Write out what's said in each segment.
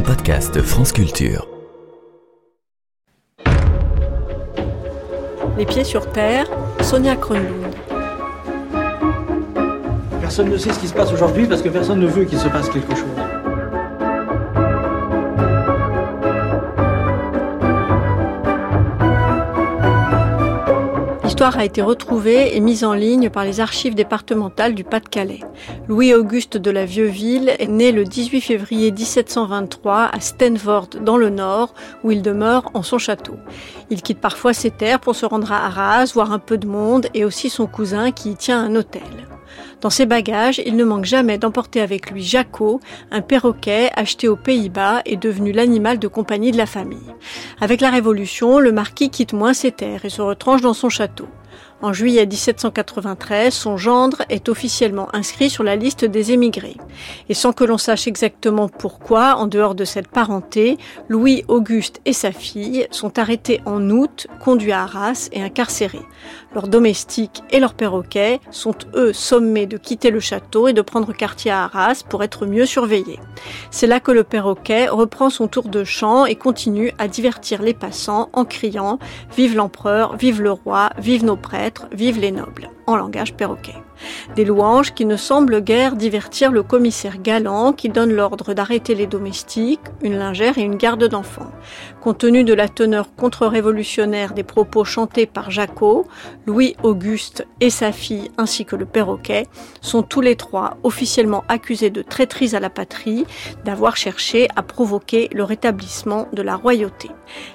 un podcast France Culture. Les pieds sur terre, Sonia Kronlund. Personne ne sait ce qui se passe aujourd'hui parce que personne ne veut qu'il se passe quelque chose. L'histoire a été retrouvée et mise en ligne par les archives départementales du Pas-de-Calais. Louis-Auguste de la Vieux-Ville est né le 18 février 1723 à Stenvord dans le Nord, où il demeure en son château. Il quitte parfois ses terres pour se rendre à Arras, voir un peu de monde et aussi son cousin qui y tient un hôtel. Dans ses bagages, il ne manque jamais d'emporter avec lui Jaco, un perroquet acheté aux Pays-Bas et devenu l'animal de compagnie de la famille. Avec la Révolution, le marquis quitte moins ses terres et se retranche dans son château. En juillet 1793, son gendre est officiellement inscrit sur la liste des émigrés. Et sans que l'on sache exactement pourquoi, en dehors de cette parenté, Louis Auguste et sa fille sont arrêtés en août, conduits à Arras et incarcérés. Leurs domestiques et leurs perroquets sont eux sommés de quitter le château et de prendre quartier à Arras pour être mieux surveillés. C'est là que le perroquet reprend son tour de chant et continue à divertir les passants en criant Vive l'empereur, vive le roi, vive nos prêtres, vive les nobles, en langage perroquet. Des louanges qui ne semblent guère divertir le commissaire galant qui donne l'ordre d'arrêter les domestiques, une lingère et une garde d'enfants. Compte tenu de la teneur contre-révolutionnaire des propos chantés par Jaco, Louis-Auguste et sa fille ainsi que le perroquet sont tous les trois officiellement accusés de traîtrise à la patrie, d'avoir cherché à provoquer le rétablissement de la royauté.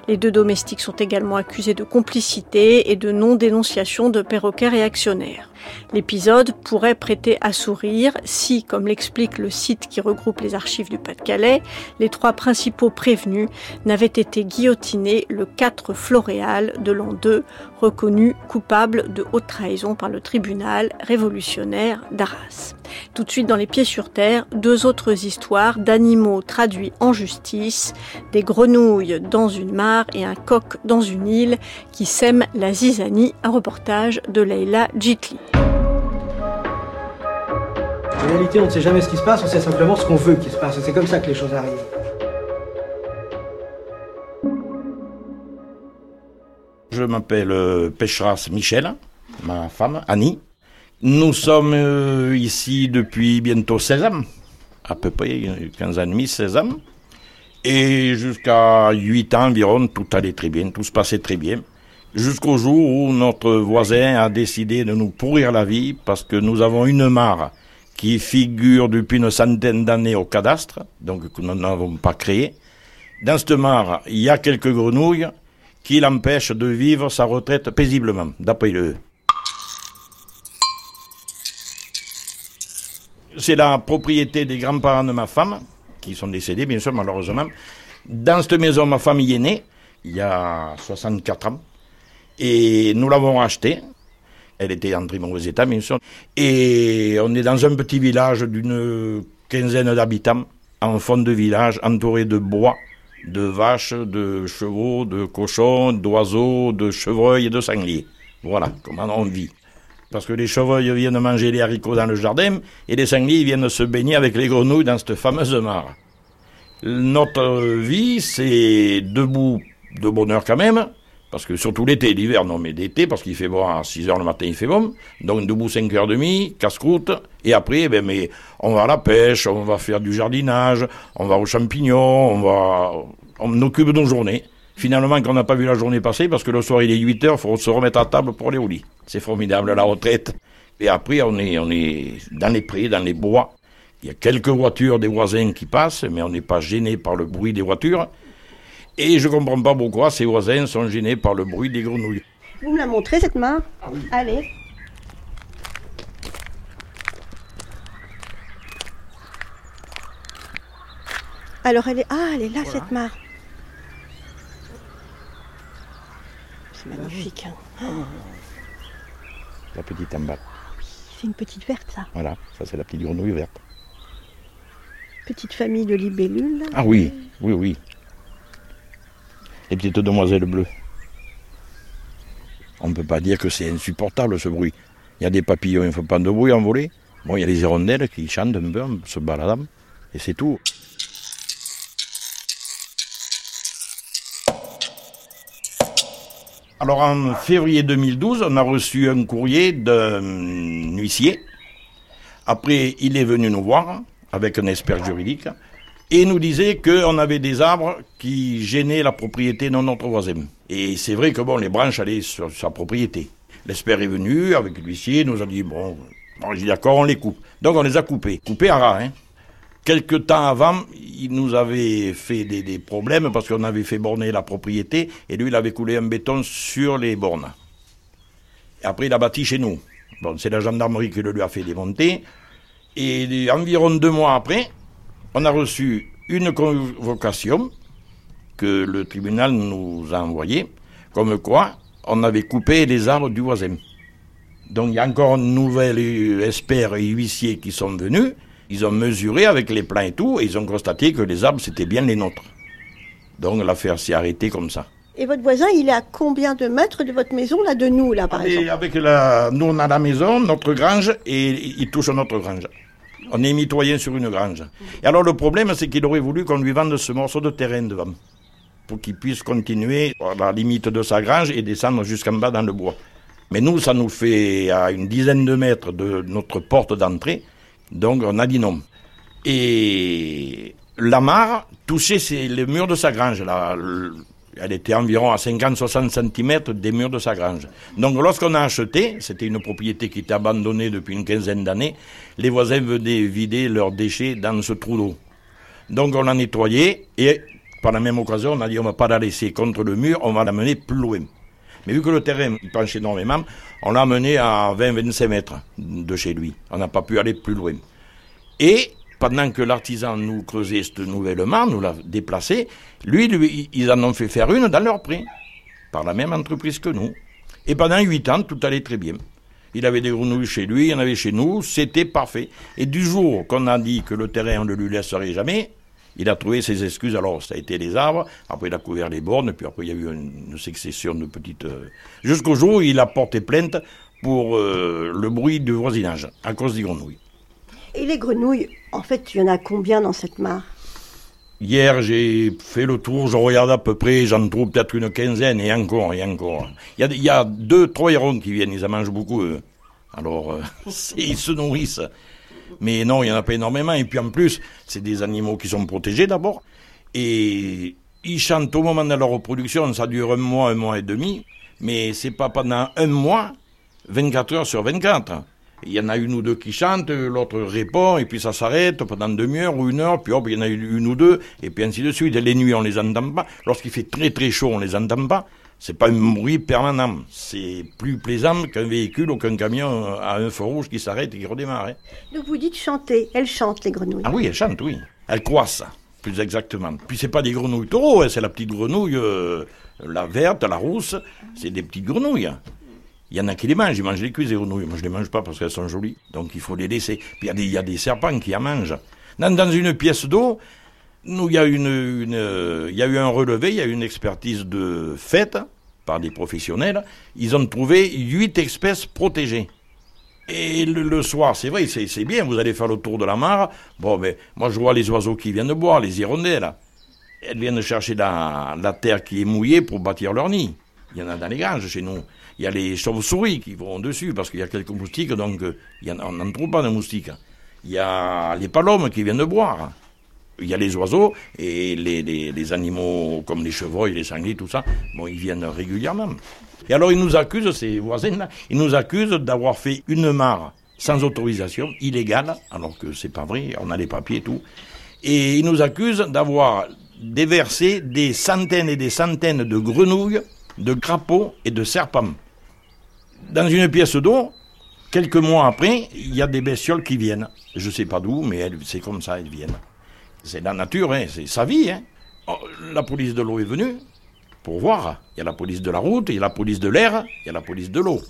Les deux domestiques sont également accusés de complicité et de non-dénonciation de perroquets réactionnaires. L'épisode pourrait prêter à sourire si, comme l'explique le site qui regroupe les archives du Pas-de-Calais, les trois principaux prévenus n'avaient été guillotinés le 4 Floréal de l'an 2, reconnus coupables de haute trahison par le tribunal révolutionnaire d'Arras. Tout de suite dans les pieds sur terre, deux autres histoires d'animaux traduits en justice, des grenouilles dans une mare et un coq dans une île qui sèment la zizanie, un reportage de Leila Jitli. En réalité, on ne sait jamais ce qui se passe, on sait simplement ce qu'on veut qu'il se passe. C'est comme ça que les choses arrivent. Je m'appelle euh, Pécheras Michel, ma femme Annie. Nous sommes euh, ici depuis bientôt 16 ans, à peu près 15 ans et demi, 16 ans. Et jusqu'à 8 ans environ, tout allait très bien, tout se passait très bien. Jusqu'au jour où notre voisin a décidé de nous pourrir la vie parce que nous avons une mare qui figure depuis une centaine d'années au cadastre, donc que nous n'avons pas créé. Dans cette mare, il y a quelques grenouilles qui l'empêchent de vivre sa retraite paisiblement, d'après le. C'est la propriété des grands-parents de ma femme, qui sont décédés, bien sûr, malheureusement. Dans cette maison, ma famille est née, il y a 64 ans, et nous l'avons achetée. Elle était en très mauvais état, bien sûr. Et on est dans un petit village d'une quinzaine d'habitants, en fond de village, entouré de bois, de vaches, de chevaux, de cochons, d'oiseaux, de chevreuils et de sangliers. Voilà comment on vit. Parce que les chevreuils viennent manger les haricots dans le jardin et les sangliers viennent se baigner avec les grenouilles dans cette fameuse mare. Notre vie, c'est debout de bonheur quand même, parce que surtout l'été, l'hiver, non, mais l'été, parce qu'il fait bon à 6 heures le matin, il fait bon. Donc debout 5 heures et demie, casse-croûte. Et après, ben, mais on va à la pêche, on va faire du jardinage, on va aux champignons, on va, on occupe nos journées. Finalement, qu'on n'a pas vu la journée passer, parce que le soir il est 8 heures, il faut se remettre à table pour aller au lit. C'est formidable, la retraite. Et après, on est, on est dans les prés, dans les bois. Il y a quelques voitures des voisins qui passent, mais on n'est pas gêné par le bruit des voitures. Et je comprends pas pourquoi ces voisins sont gênés par le bruit des grenouilles. Vous me la montrez cette main Allez. Alors elle est... Ah, elle est là cette mare. C'est magnifique. hein. La petite en bas. C'est une petite verte ça. Voilà, ça c'est la petite grenouille verte. Petite famille de libellules. Ah oui, oui, oui les petites demoiselles bleues. On ne peut pas dire que c'est insupportable ce bruit. Il y a des papillons, il ne font pas de bruit en volée. Bon, il y a les hirondelles qui chantent un peu se baladant, et c'est tout. Alors en février 2012, on a reçu un courrier d'un huissier. Après, il est venu nous voir avec un expert juridique et nous disait qu'on avait des arbres qui gênaient la propriété de notre voisin. Et c'est vrai que bon, les branches allaient sur sa propriété. L'expert est venu avec l'huissier, nous a dit bon, bon j'ai d'accord, on les coupe. Donc on les a coupés, coupés à ras. Hein. Quelque temps avant, il nous avait fait des, des problèmes parce qu'on avait fait borner la propriété et lui, il avait coulé un béton sur les bornes. Et après, il a bâti chez nous. Bon, c'est la gendarmerie qui le lui a fait démonter. Et environ deux mois après, on a reçu une convocation que le tribunal nous a envoyée, comme quoi on avait coupé les arbres du voisin. Donc il y a encore un nouvel expert et huissier qui sont venus, ils ont mesuré avec les plans et tout, et ils ont constaté que les arbres c'était bien les nôtres. Donc l'affaire s'est arrêtée comme ça. Et votre voisin, il est à combien de mètres de votre maison, là, de nous, là, par Et exemple? avec la, nous on a la maison, notre grange, et il touche notre grange. On est mitoyen sur une grange. Et alors le problème, c'est qu'il aurait voulu qu'on lui vende ce morceau de terrain devant, pour qu'il puisse continuer à la limite de sa grange et descendre jusqu'en bas dans le bois. Mais nous, ça nous fait à une dizaine de mètres de notre porte d'entrée, donc on a dit non. Et la mare touchait les murs de sa grange. Là, elle était environ à 50-60 cm des murs de sa grange. Donc lorsqu'on a acheté, c'était une propriété qui était abandonnée depuis une quinzaine d'années, les voisins venaient vider leurs déchets dans ce trou d'eau. Donc on l'a nettoyé et par la même occasion, on a dit on va pas la laisser contre le mur, on va la mener plus loin. Mais vu que le terrain penchait énormément, on l'a mené à 20-25 mètres de chez lui. On n'a pas pu aller plus loin. Et pendant que l'artisan nous creusait cette nouvelle mare, nous l'a déplacé, lui, lui, ils en ont fait faire une dans leur prix, par la même entreprise que nous. Et pendant huit ans, tout allait très bien. Il avait des grenouilles chez lui, il y en avait chez nous, c'était parfait. Et du jour qu'on a dit que le terrain, on ne lui laisserait jamais, il a trouvé ses excuses. Alors, ça a été les arbres, après il a couvert les bornes, puis après il y a eu une, succession de petites... euh, Jusqu'au jour où il a porté plainte pour euh, le bruit du voisinage, à cause des grenouilles. Et les grenouilles, en fait, il y en a combien dans cette mare? Hier, j'ai fait le tour, je regarde à peu près, j'en trouve peut-être une quinzaine, et encore, et encore. Il y a, deux, trois hérons qui viennent, ils en mangent beaucoup. Alors, euh, ils se nourrissent. Mais non, il n'y en a pas énormément. Et puis en plus, c'est des animaux qui sont protégés d'abord. Et ils chantent au moment de leur reproduction, ça dure un mois, un mois et demi. Mais c'est pas pendant un mois, 24 heures sur 24. Il y en a une ou deux qui chantent, l'autre répond, et puis ça s'arrête pendant une demi-heure ou une heure, puis hop, il y en a une ou deux, et puis ainsi de suite. Et les nuits, on les entend pas. Lorsqu'il fait très très chaud, on les entend pas. C'est pas un bruit permanent. C'est plus plaisant qu'un véhicule ou qu'un camion à un feu rouge qui s'arrête et qui redémarre. hein. Donc vous dites chanter. Elles chantent, les grenouilles. Ah oui, elles chantent, oui. Elles croissent, plus exactement. Puis c'est pas des grenouilles taureaux, hein, c'est la petite grenouille, euh, la verte, la rousse, c'est des petites grenouilles. Il y en a qui les mangent, ils mangent les cuisses. Moi, je les mange pas parce qu'elles sont jolies. Donc, il faut les laisser. Il y a des, serpents qui en mangent. Dans, une pièce d'eau, euh, il y a eu un relevé, il y a eu une expertise de fait par des professionnels. Ils ont trouvé huit espèces protégées. Et le, soir, c'est vrai, c'est bien, vous allez faire le tour de la mare. Bon, mais moi, je vois les oiseaux qui viennent boire, les hirondelles. Elles viennent chercher la, la terre qui est mouillée pour bâtir leur nid. Il y en a dans les granges chez nous. Il y a les chauves-souris qui vont dessus parce qu'il y a quelques moustiques, donc euh, on n'en trouve pas de moustiques. Il y a les palomes qui viennent boire. Il y a les oiseaux et les animaux comme les chevreuils, les sangliers, tout ça. Bon, ils viennent régulièrement. Et alors ils nous accusent, ces voisins-là, ils nous accusent d'avoir fait une mare sans autorisation, illégale, alors que c'est pas vrai, on a les papiers et tout. Et ils nous accusent d'avoir déversé des centaines et des centaines de grenouilles, de crapauds et de serpents. Dans une pièce d'eau, quelques mois après, il y a des bestioles qui viennent. Je sais pas d'où, mais c'est comme ça, elles viennent. C'est la nature, hein, c'est sa vie. Hein. Oh, la police de l'eau est venue pour voir. Il y a la police de la route, il y a la police de l'air, il y a la police de l'eau.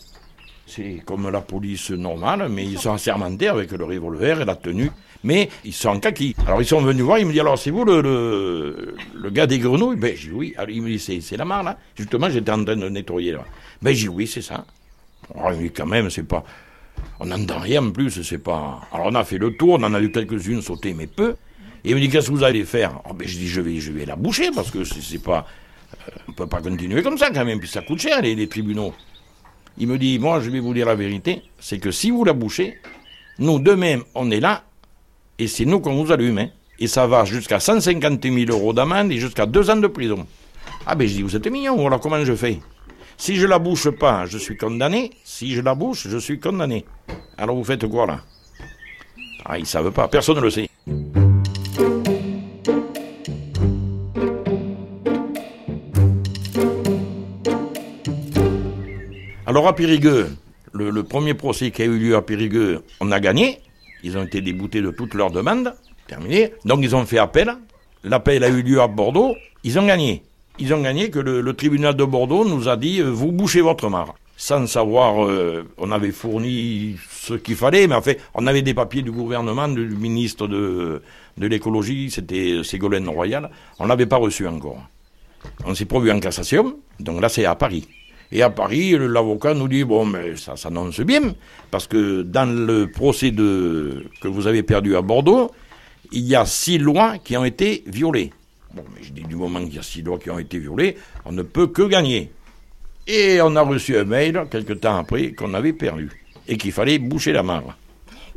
C'est comme la police normale, mais ils sont assermentés avec le revolver et la tenue. Mais ils sont en kaki. Alors ils sont venus voir, ils me disent alors c'est vous le, le, gars des grenouilles? Ben j'ai oui. Alors il me dit c'est, la mare là. Justement j'étais en train de nettoyer là. Ben j'ai dit oui c'est ça. Alors, me dit quand même. On n'entend rien en plus, c'est pas. Alors on a fait le tour, on en a eu quelques-unes sauter, mais peu. Et il me dit qu'est-ce que vous allez faire? Oh, ben, Je dis je vais, je vais la boucher parce que c'est, pas. on peut pas continuer comme ça quand même, puis ça coûte cher les, les tribunaux. Il me dit, moi je vais vous dire la vérité, c'est que si vous la bouchez, nous demain on est là, et c'est nous qu'on vous allume, hein. et ça va jusqu'à 150 000 euros d'amende et jusqu'à deux ans de prison. Ah ben je dis, vous êtes mignon, alors comment je fais? Si je la bouche pas, je suis condamné, si je la bouche, je suis condamné. Alors vous faites quoi là? Ah, ils savent pas, personne ne le sait. Alors à Périgueux, le, le premier procès qui a eu lieu à Périgueux, on a gagné. Ils ont été déboutés de toutes leurs demandes. Terminé. Donc ils ont fait appel. L'appel a eu lieu à Bordeaux. Ils ont gagné. Ils ont gagné que le, tribunal de Bordeaux nous a dit euh, vous bouchez votre mare. Sans savoir, euh, on avait fourni ce qu'il fallait, mais en fait, on avait des papiers du gouvernement, du ministre de, de l'écologie, c'était Ségolène Royal. On l'avait pas reçu encore. On s'est produit en cassation, donc là c'est à Paris. Et à Paris, l'avocat nous dit bon, mais ça s'annonce bien, parce que dans le procès de, que vous avez perdu à Bordeaux, il y a six lois qui ont été violées. Bon, mais je dis du moment qu'il y a six lois qui ont été violées, on ne peut que gagner. Et on a reçu un mail, quelque temps après, qu'on avait perdu, et qu'il fallait boucher la mare.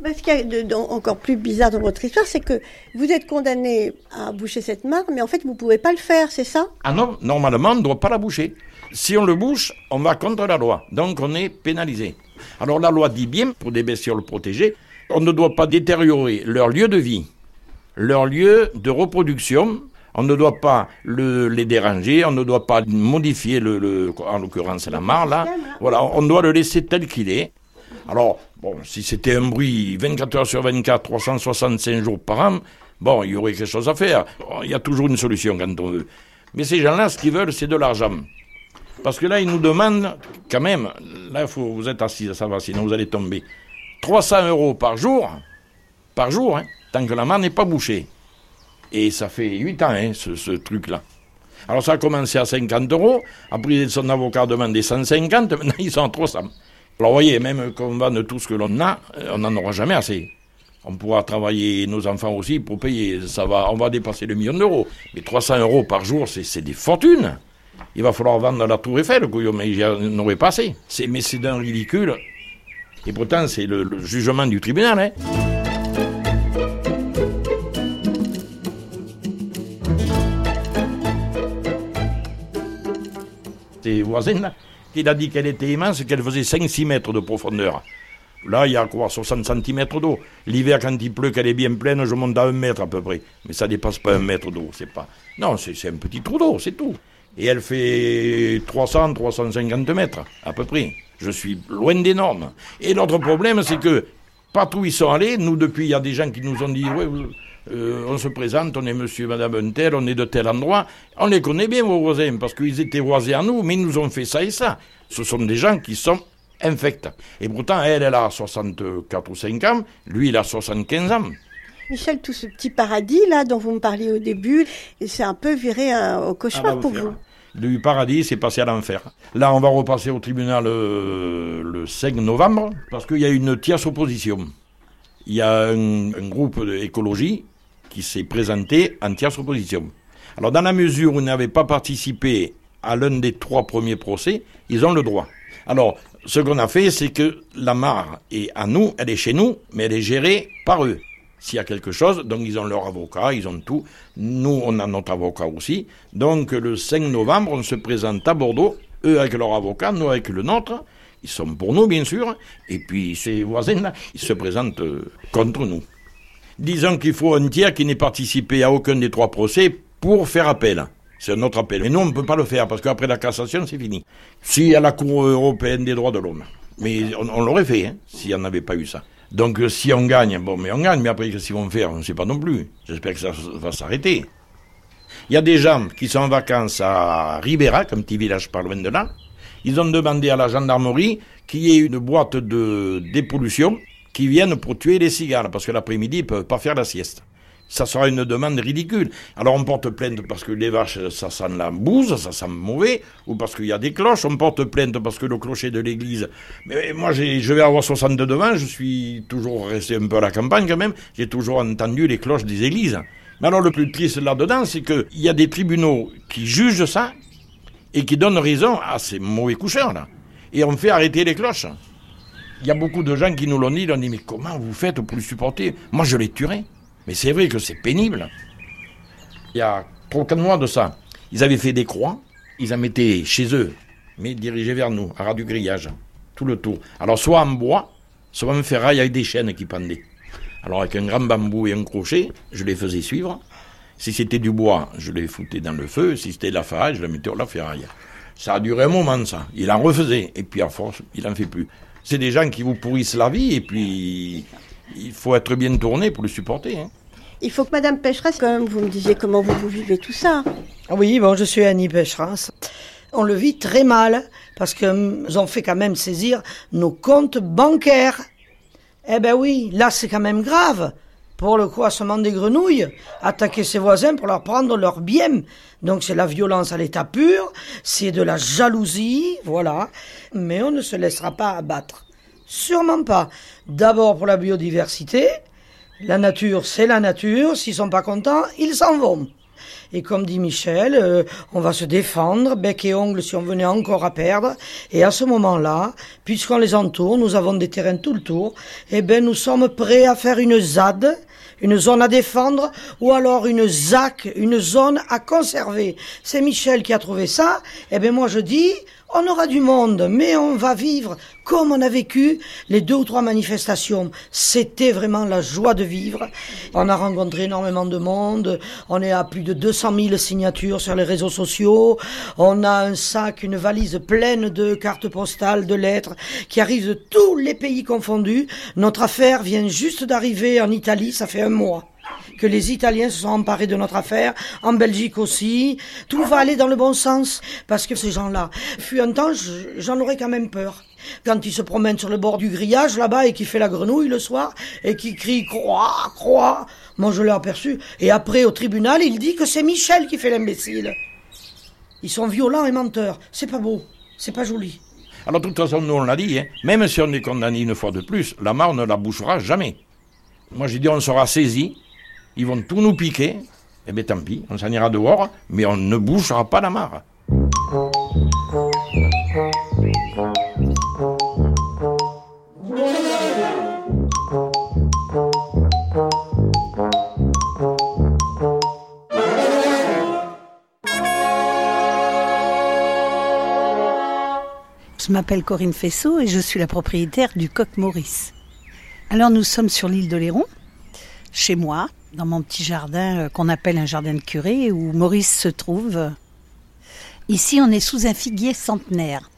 Mais ce qui est encore plus bizarre dans votre histoire, c'est que vous êtes condamné à boucher cette mare, mais en fait, vous ne pouvez pas le faire, c'est ça? Ah non, normalement, on ne doit pas la boucher. Si on le bouche, on va contre la loi. Donc on est pénalisé. Alors la loi dit bien, pour des bestioles protégées, on ne doit pas détériorer leur lieu de vie, leur lieu de reproduction. On ne doit pas le- les déranger, on ne doit pas modifier, le, le- en l'occurrence la mare là. Voilà, on doit le laisser tel qu'il est. Alors, bon, si c'était un bruit 24 heures sur 24, 365 jours par an, bon, il y aurait quelque chose à faire. Il y a toujours une solution quand on veut. Mais ces gens-là, ce qu'ils veulent, c'est de l'argent. Parce que là, ils nous demandent, quand même, là, faut, vous êtes assis, ça va, sinon vous allez tomber. 300 euros par jour, par jour, hein, tant que la main n'est pas bouchée. Et ça fait 8 ans, hein, ce, truc-là. Alors ça a commencé à 50 euros, après son avocat a demandé 150, maintenant ils sont à 300. Alors vous voyez, même qu'on vende tout ce que l'on a, euh, on n'en aura jamais assez. On pourra travailler nos enfants aussi pour payer, ça va, on va dépasser le million d'euros. Mais 300 euros par jour, c'est des fortunes. Il va falloir vendre la tour Eiffel, mais j'y en aurais pas assez. Mais c'est d'un ridicule. Et pourtant, c'est le, le jugement du tribunal. Hein. Tes voisines, là, il a dit qu'elle était immense, qu'elle faisait 5-6 mètres de profondeur. Là, il y a quoi 60 cm d'eau. L'hiver, quand il pleut, qu'elle est bien pleine, je monte à un mètre à peu près. Mais ça dépasse pas un mètre d'eau, c'est pas. Non, c'est un petit trou d'eau, c'est tout. Et elle fait 300, 350 mètres, à peu près. Je suis loin des normes. Et l'autre problème, c'est que partout où ils sont allés, nous, depuis, il y a des gens qui nous ont dit, euh, on se présente, on est monsieur, madame un tel, on est de tel endroit. On les connaît bien, vos voisins, parce qu'ils étaient voisins à nous, mais ils nous ont fait ça et ça. Ce sont des gens qui sont infects. Et pourtant, elle, elle a 64 ou 5 ans, lui, il a 75 ans. Michel, tout ce petit paradis là dont vous me parliez au début, c'est un peu viré hein, au cauchemar Ah bah, pour vous. Du paradis, c'est passé à l'enfer. Là, on va repasser au tribunal euh, le 5 novembre, parce qu'il y a une tierce opposition. Il y a un, groupe d'écologie qui s'est présenté en tierce opposition. Alors, dans la mesure où ils n'avaient pas participé à l'un des trois premiers procès, ils ont le droit. Alors, ce qu'on a fait, c'est que la mare est à nous, elle est chez nous, mais elle est gérée par eux. S'il y a quelque chose, donc ils ont leur avocat, ils ont tout. Nous, on a notre avocat aussi. Donc le 5 novembre, on se présente à Bordeaux, eux avec leur avocat, nous avec le nôtre. Ils sont pour nous, bien sûr. Et puis ces voisins-là, ils se présentent euh, contre nous. Disons qu'il faut un tiers qui n'ait participé à aucun des trois procès pour faire appel. C'est un autre appel. Mais nous, on ne peut pas le faire parce qu'après la cassation, c'est fini. Si à la Cour européenne des droits de l'homme. Mais on, l'aurait fait, hein, s'il n'y en avait pas eu ça. Donc euh, si on gagne, bon, mais on gagne, mais après, qu'est-ce qu'ils vont faire? On ne sait pas non plus. J'espère que ça va s'arrêter. Il y a des gens qui sont en vacances à Ribérac, un petit village pas loin de là. Ils ont demandé à la gendarmerie qu'il y ait une boîte de dépollution qui vienne pour tuer les cigales, parce que l'après-midi, ils ne peuvent pas faire la sieste. Ça sera une demande ridicule. Alors on porte plainte parce que les vaches, ça sent la bouse, ça sent mauvais, ou parce qu'il y a des cloches. On porte plainte parce que le clocher de l'église. Mais moi, je vais avoir 62 ans, je suis toujours resté un peu à la campagne quand même. J'ai toujours entendu les cloches des églises. Mais alors le plus triste là-dedans, c'est qu'il y a des tribunaux qui jugent ça, et qui donne raison à ces mauvais coucheurs-là. Et on fait arrêter les cloches. Il y a beaucoup de gens qui nous l'ont dit, ils ont dit, mais comment vous faites pour les supporter? Moi, je les tuerais. Mais c'est vrai que c'est pénible. Il y a trois quatre mois de ça, ils avaient fait des croix, ils en mettaient chez eux, mais dirigés vers nous, à ras du grillage, tout le tour. Alors, soit en bois, soit en ferraille avec des chaînes qui pendaient. Alors, avec un grand bambou et un crochet, je les faisais suivre. Si c'était du bois, je les foutais dans le feu. Si c'était de la ferraille, je les mettais au la ferraille. Ça a duré un moment, ça. Il en refaisait. Et puis, à force, il en fait plus. C'est des gens qui vous pourrissent la vie, et puis, il faut être bien tourné pour le supporter. Hein. Il faut que Madame Pécheresse, quand même, vous me disiez comment vous, vous vivez tout ça. Oui, bon, je suis Annie Pécheresse. On le vit très mal, parce que nous ont fait quand même saisir nos comptes bancaires. Eh ben oui, là c'est quand même grave. Pour le croissement des grenouilles, attaquer ses voisins pour leur prendre leurs biens. Donc c'est la violence à l'état pur, c'est de la jalousie, voilà. Mais on ne se laissera pas abattre. Sûrement pas. D'abord pour la biodiversité. La nature, c'est la nature. S'ils sont pas contents, ils s'en vont. Et comme dit Michel, euh, on va se défendre, bec et ongles si on venait encore à perdre. Et à ce moment-là, puisqu'on les entoure, nous avons des terrains tout le tour, eh ben nous sommes prêts à faire une ZAD, une zone à défendre, ou alors une ZAC, une zone à conserver. C'est Michel qui a trouvé ça. Eh ben moi je dis, on aura du monde, mais on va vivre comme on a vécu les deux ou trois manifestations. C'était vraiment la joie de vivre. On a rencontré énormément de monde. On est à plus de 200 000 signatures sur les réseaux sociaux. On a un sac, une valise pleine de cartes postales, de lettres qui arrivent de tous les pays confondus. Notre affaire vient juste d'arriver en Italie. Ça fait un mois que les Italiens se sont emparés de notre affaire, en Belgique aussi. Tout va aller dans le bon sens, parce que ces gens-là, fut un temps, j'en aurais quand même peur. Quand ils se promènent sur le bord du grillage là-bas et qui fait la grenouille le soir et qui crie croix, croix, moi je l'ai aperçu. Et après au tribunal, il dit que c'est Michel qui fait l'imbécile. Ils sont violents et menteurs. C'est pas beau, c'est pas joli. Alors de toute façon, nous on l'a dit, hein, même si on est condamné une fois de plus, la mare ne la bouchera jamais. Moi j'ai dit on sera saisi, ils vont tout nous piquer, eh bien tant pis, on s'en ira dehors, mais on ne bougera pas la mare. Je m'appelle Corinne Fessot et je suis la propriétaire du Coq Maurice. Alors nous sommes sur l'île de Léron, chez moi, dans mon petit jardin euh, qu'on appelle un jardin de curé où Maurice se trouve. Ici, on est sous un figuier centenaire.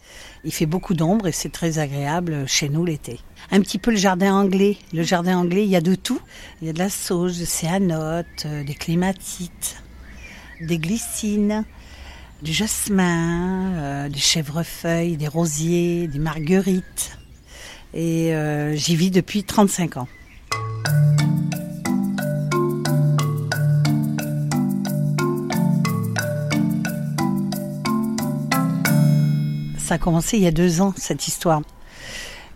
Il fait beaucoup d'ombre et c'est très agréable chez nous l'été. Un petit peu le jardin anglais. Le jardin anglais, il y a de tout. Il y a de la sauge, des céanotes, euh, des clématites, des glycines, du jasmin, euh, des chèvrefeuilles, des rosiers, des marguerites. Et j'y vis depuis 35 ans. A commencé il y a deux ans, cette histoire.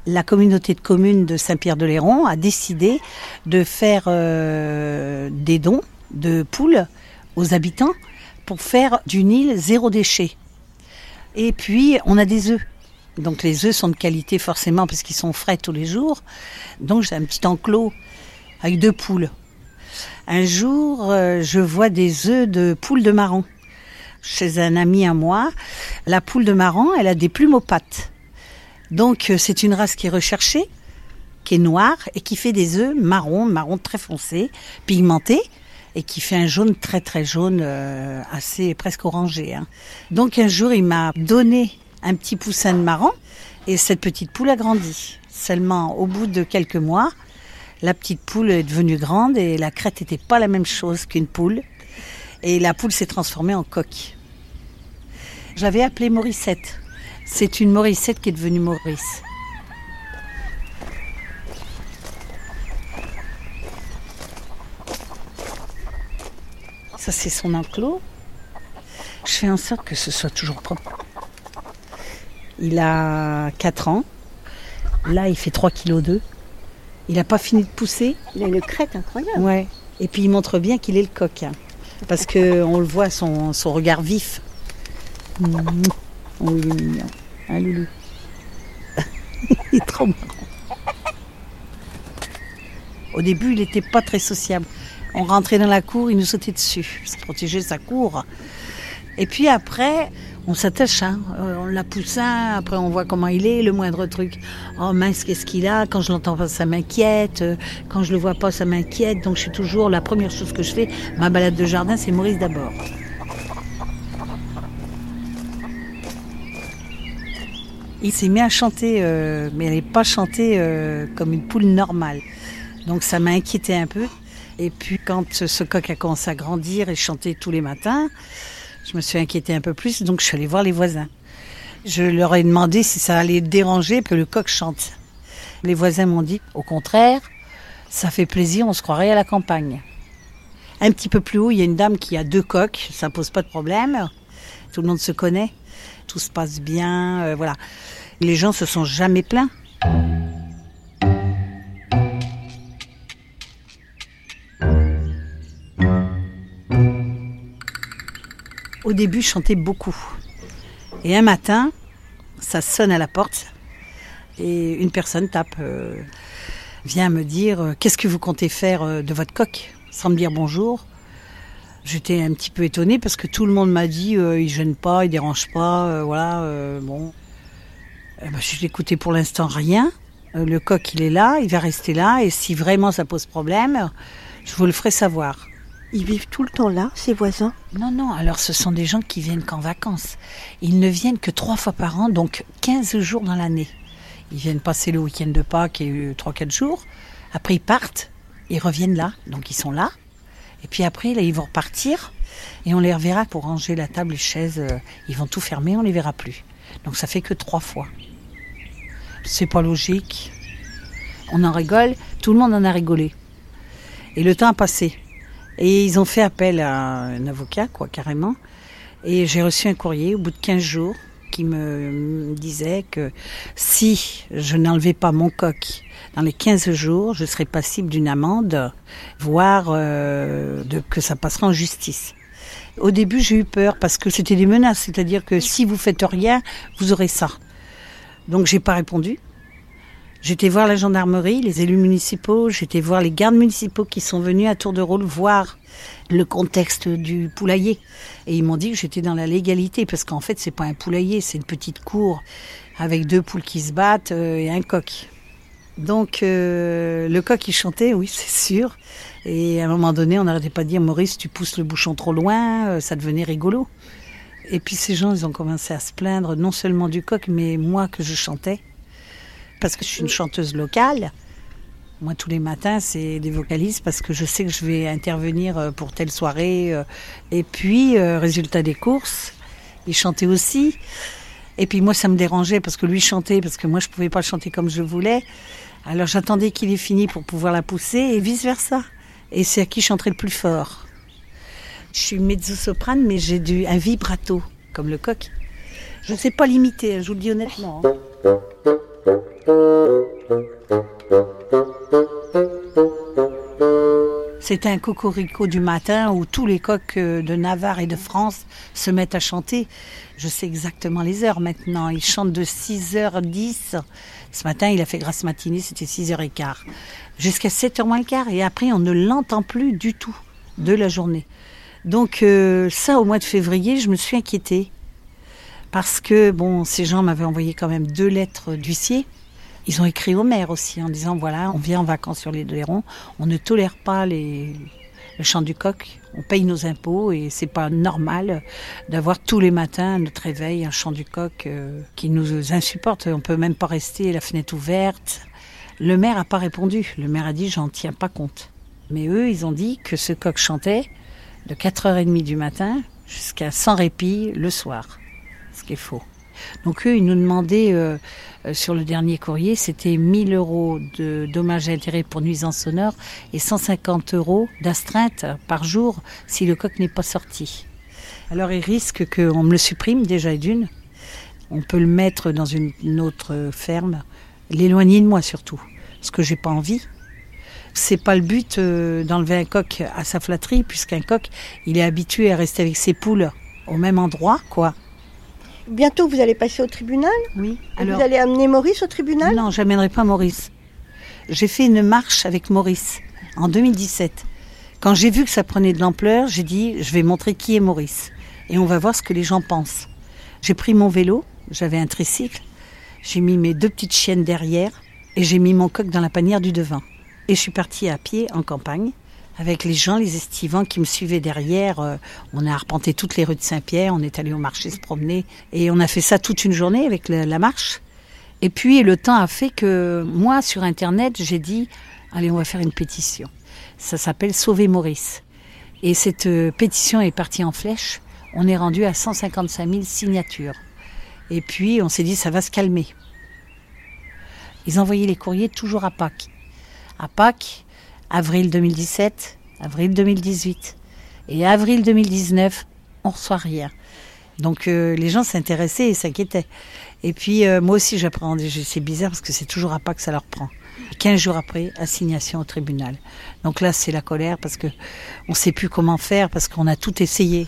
La communauté de communes de Saint-Pierre-de-Léron a décidé de faire euh, des dons de poules aux habitants pour faire d'une île zéro déchet. Et puis, on a des œufs. Donc les œufs sont de qualité forcément parce qu'ils sont frais tous les jours. Donc j'ai un petit enclos avec deux poules. Un jour, euh, je vois des œufs de poules de marron chez un ami à moi. La poule de marron, elle a des plumes aux pattes. Donc euh, c'est une race qui est recherchée, qui est noire et qui fait des œufs marron, marron très foncé, pigmenté et qui fait un jaune très très jaune, euh, assez presque orangé. Hein. Donc un jour, il m'a donné un petit poussin de marron et cette petite poule a grandi. Seulement au bout de quelques mois, la petite poule est devenue grande et la crête n'était pas la même chose qu'une poule. Et la poule s'est transformée en coq. J'avais appelé Morissette. C'est une Morissette qui est devenue Maurice. Ça, c'est son enclos. Je fais en sorte que ce soit toujours propre. Il a 4 ans. Là, il fait 3 kg 2. Il n'a pas fini de pousser. Il a une crête incroyable. Ouais. Et puis il montre bien qu'il est le coq. Hein. Parce qu'on le voit, son, son regard vif. Oh, il est. Hein, Loulou Il est trop marrant. Au début, il n'était pas très sociable. On rentrait dans la cour, il nous sautait dessus. Ça protégeait sa cour. Et puis après, on s'attache, hein. Euh, on l'a pousse après on voit comment il est, le moindre truc. Oh mince, qu'est-ce qu'il a? Quand je l'entends pas, ça m'inquiète. Euh, Quand je le vois pas, ça m'inquiète. Donc je suis toujours, la première chose que je fais, ma balade de jardin, c'est Maurice d'abord. Il s'est mis à chanter, euh, mais elle n'est pas chantée euh, comme une poule normale. Donc ça m'a inquiété un peu. Et puis quand ce coq a commencé à grandir et chanter tous les matins, je me suis inquiétée un peu plus, donc je suis allée voir les voisins. Je leur ai demandé si ça allait déranger que le coq chante. Les voisins m'ont dit, au contraire, ça fait plaisir, on se croirait à la campagne. Un petit peu plus haut, il y a une dame qui a deux coqs, ça pose pas de problème. Tout le monde se connaît, tout se passe bien, euh, voilà. Les gens se sont jamais plaints. Au début, je chantais beaucoup. Et un matin, ça sonne à la porte et une personne tape, euh, vient me dire euh, Qu'est-ce que vous comptez faire de votre coq? Sans me dire bonjour. J'étais un petit peu étonnée parce que tout le monde m'a dit euh, il gêne pas, il dérange pas, euh, voilà, euh, bon. Ben, je n'écoutais pour l'instant rien. Euh, le coq, il est là, il va rester là, et si vraiment ça pose problème, je vous le ferai savoir. Ils vivent tout le temps là, ces voisins? Non, non, alors ce sont des gens qui viennent qu'en vacances. Ils ne viennent que trois fois par an, donc 15 jours dans l'année. Ils viennent passer le week-end de Pâques et 3-4 jours. Après, ils partent, ils reviennent là, donc ils sont là. Et puis après, là, ils vont repartir et on les reverra pour ranger la table, les chaises. euh, Ils vont tout fermer, on les verra plus. Donc ça fait que trois fois. C'est pas logique. On en rigole, tout le monde en a rigolé. Et le temps a passé. Et ils ont fait appel à un avocat, quoi, carrément. Et j'ai reçu un courrier au bout de 15 jours qui me disait que si je n'enlevais pas mon coq dans les 15 jours, je serais passible d'une amende, voire euh, de, que ça passera en justice. Au début, j'ai eu peur parce que c'était des menaces, c'est-à-dire que si vous faites rien, vous aurez ça. Donc j'ai pas répondu. J'étais voir la gendarmerie, les élus municipaux, j'étais voir les gardes municipaux qui sont venus à tour de rôle voir le contexte du poulailler. Et ils m'ont dit que j'étais dans la légalité, parce qu'en fait, c'est pas un poulailler, c'est une petite cour avec deux poules qui se battent euh, et un coq. Donc, euh, le coq, il chantait, oui, c'est sûr. Et à un moment donné, on n'arrêtait pas de dire, Maurice, tu pousses le bouchon trop loin, euh, ça devenait rigolo. Et puis ces gens, ils ont commencé à se plaindre, non seulement du coq, mais moi que je chantais. Parce que je suis une chanteuse locale. Moi, tous les matins, c'est des vocalistes parce que je sais que je vais intervenir euh, pour telle soirée. euh. Et puis, euh, résultat des courses, il chantait aussi. Et puis moi, ça me dérangeait parce que lui chantait, parce que moi, je pouvais pas chanter comme je voulais. Alors j'attendais qu'il ait fini pour pouvoir la pousser et vice-versa. Et c'est à qui je chanterais le plus fort. Je suis mezzo-soprane, mais j'ai du, un vibrato, comme le coq. Je ne sais pas l'imiter, hein, je vous le dis honnêtement. hein. C'était un cocorico du matin où tous les coqs euh, de Navarre et de France se mettent à chanter. Je sais exactement les heures maintenant. Ils chantent de 6h10. Ce matin, il a fait grasse matinée, c'était 6h15. Jusqu'à 7h moins le quart. Et après, on ne l'entend plus du tout de la journée. Donc euh, ça, au mois de février, je me suis inquiétée. Parce que, bon, ces gens m'avaient envoyé quand même deux lettres d'huissier. Ils ont écrit au maire aussi en disant, voilà, on vient en vacances sur les Lérons, on ne tolère pas les, le chant du coq, on paye nos impôts et c'est pas normal d'avoir tous les matins notre réveil un chant du coq euh, qui nous insupporte. On peut même pas rester la fenêtre ouverte. Le maire a pas répondu. Le maire a dit, j'en tiens pas compte. Mais eux, ils ont dit que ce coq chantait de 4h30 du matin jusqu'à sans répit le soir. Ce qui est faux. Donc eux, ils nous demandaient euh, euh, sur le dernier courrier, c'était 1000 euros de dommages intérêts pour nuisance sonore et 150 euros d'astreinte par jour si le coq n'est pas sorti. Alors ils risquent qu'on me le supprime déjà d'une. On peut le mettre dans une, une autre ferme, l'éloigner de moi surtout, parce que j'ai pas envie. C'est pas le but euh, d'enlever un coq à sa flatterie, puisqu'un coq, il est habitué à rester avec ses poules au même endroit, quoi. Bientôt, vous allez passer au tribunal Oui. Et Vous allez amener Maurice au tribunal Non, j'amènerai pas Maurice. J'ai fait une marche avec Maurice en 2017. Quand j'ai vu que ça prenait de l'ampleur, j'ai dit je vais montrer qui est Maurice et on va voir ce que les gens pensent. J'ai pris mon vélo, j'avais un tricycle, j'ai mis mes deux petites chiennes derrière et j'ai mis mon coq dans la panière du devant. Et je suis partie à pied en campagne avec les gens, les estivants qui me suivaient derrière. Euh, On a arpenté toutes les rues de Saint-Pierre, on est allé au marché se promener et on a fait ça toute une journée avec la, marche. Et puis le temps a fait que moi, sur Internet, j'ai dit, allez, on va faire une pétition. Ça s'appelle Sauver Maurice. Et cette euh, pétition est partie en flèche. On est rendu à 155 000 signatures. Et puis on s'est dit, ça va se calmer. Ils envoyaient les courriers toujours à Pâques. À Pâques, avril 2017, avril 2018. Et avril 2019, on reçoit rien. Donc euh, les gens s'intéressaient et s'inquiétaient. Et puis euh, moi aussi j'appréhendais, c'est bizarre parce que c'est toujours à pas que ça leur prend. 15 jours après, assignation au tribunal. Donc là c'est la colère parce que on sait plus comment faire parce qu'on a tout essayé.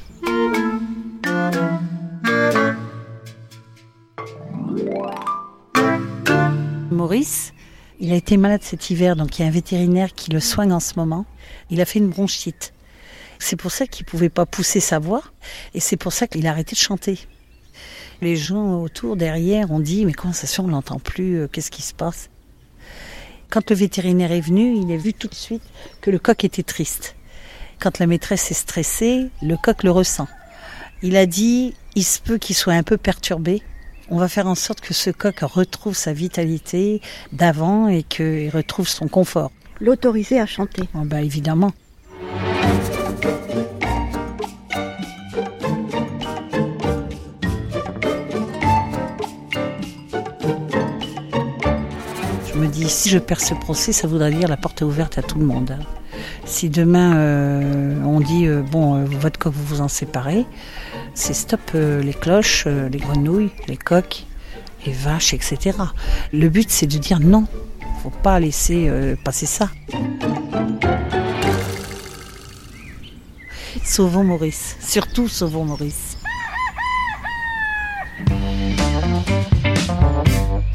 Maurice, il a été malade cet hiver, donc il y a un vétérinaire qui le soigne en ce moment. Il a fait une bronchite. C'est pour ça qu'il pouvait pas pousser sa voix et c'est pour ça qu'il a arrêté de chanter. Les gens autour, derrière, ont dit Mais comment ça se fait, on l'entend plus, euh, qu'est-ce qui se passe? Quand le vétérinaire est venu, il a vu tout de suite que le coq était triste. Quand la maîtresse est stressée, le coq le ressent. Il a dit Il se peut qu'il soit un peu perturbé. On va faire en sorte que ce coq retrouve sa vitalité d'avant et qu'il retrouve son confort. L'autoriser à chanter. Oh, bah, évidemment. Je me dis, si je perds ce procès, ça voudrait dire la porte est ouverte à tout le monde. Si demain euh, on dit, euh, bon, euh, votre coq, vous vous en séparez, c'est stop euh, les cloches, euh, les grenouilles, les coqs, les vaches, etc. Le but, c'est de dire non. Faut pas laisser euh, passer ça. Sauvons Maurice. Surtout sauvons Maurice.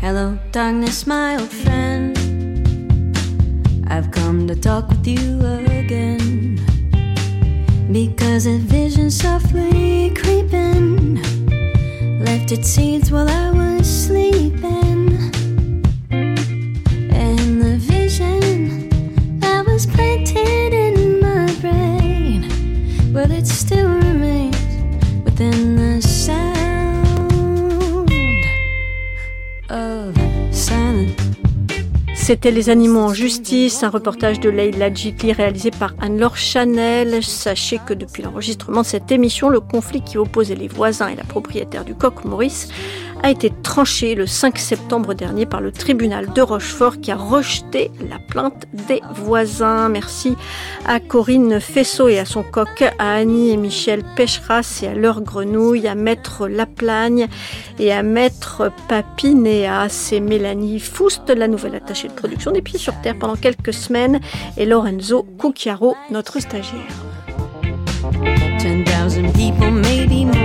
Hello, darkness, my old friend. I've come to talk with you again. Because a vision softly creeping left its seeds while I was sleeping. And the vision that was planted C'était Les animaux en justice, un reportage de Leila Jikli réalisé par Anne-Laure Chanel. Sachez que depuis l'enregistrement de cette émission, le conflit qui opposait les voisins et la propriétaire du coq Maurice a été tranché le 5 septembre dernier par le tribunal de Rochefort qui a rejeté la plainte des voisins. Merci à Corinne Fessot et à son coq, à Annie et Michel Pécheras et à leur grenouille, à Maître Laplagne et à Maître Papinéa. C'est Mélanie Foust, la nouvelle attachée de production des Pieds sur Terre pendant quelques semaines, et Lorenzo Cucchiaro, notre stagiaire. 10,000 people, maybe more.